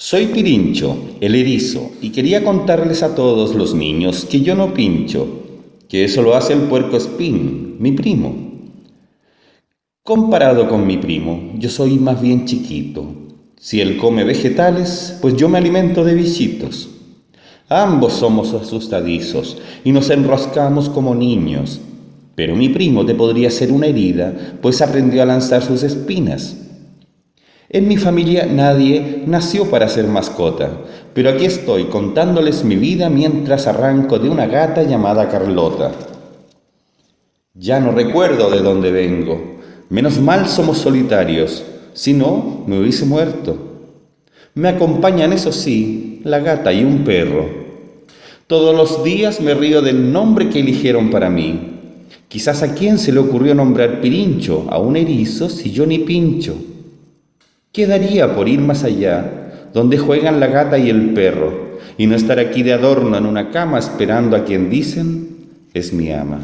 Soy Pirincho, el erizo, y quería contarles a todos los niños que yo no pincho, que eso lo hace el puerco espín, mi primo. Comparado con mi primo, yo soy más bien chiquito. Si él come vegetales, pues yo me alimento de bichitos. Ambos somos asustadizos y nos enroscamos como niños, pero mi primo te podría hacer una herida, pues aprendió a lanzar sus espinas. En mi familia nadie nació para ser mascota, pero aquí estoy contándoles mi vida mientras arranco de una gata llamada Carlota. Ya no recuerdo de dónde vengo. Menos mal somos solitarios, si no, me hubiese muerto. Me acompañan, eso sí, la gata y un perro. Todos los días me río del nombre que eligieron para mí. Quizás a quién se le ocurrió nombrar Pirincho a un erizo si yo ni pincho. ¿Qué daría por ir más allá, donde juegan la gata y el perro, y no estar aquí de adorno en una cama esperando a quien dicen es mi ama?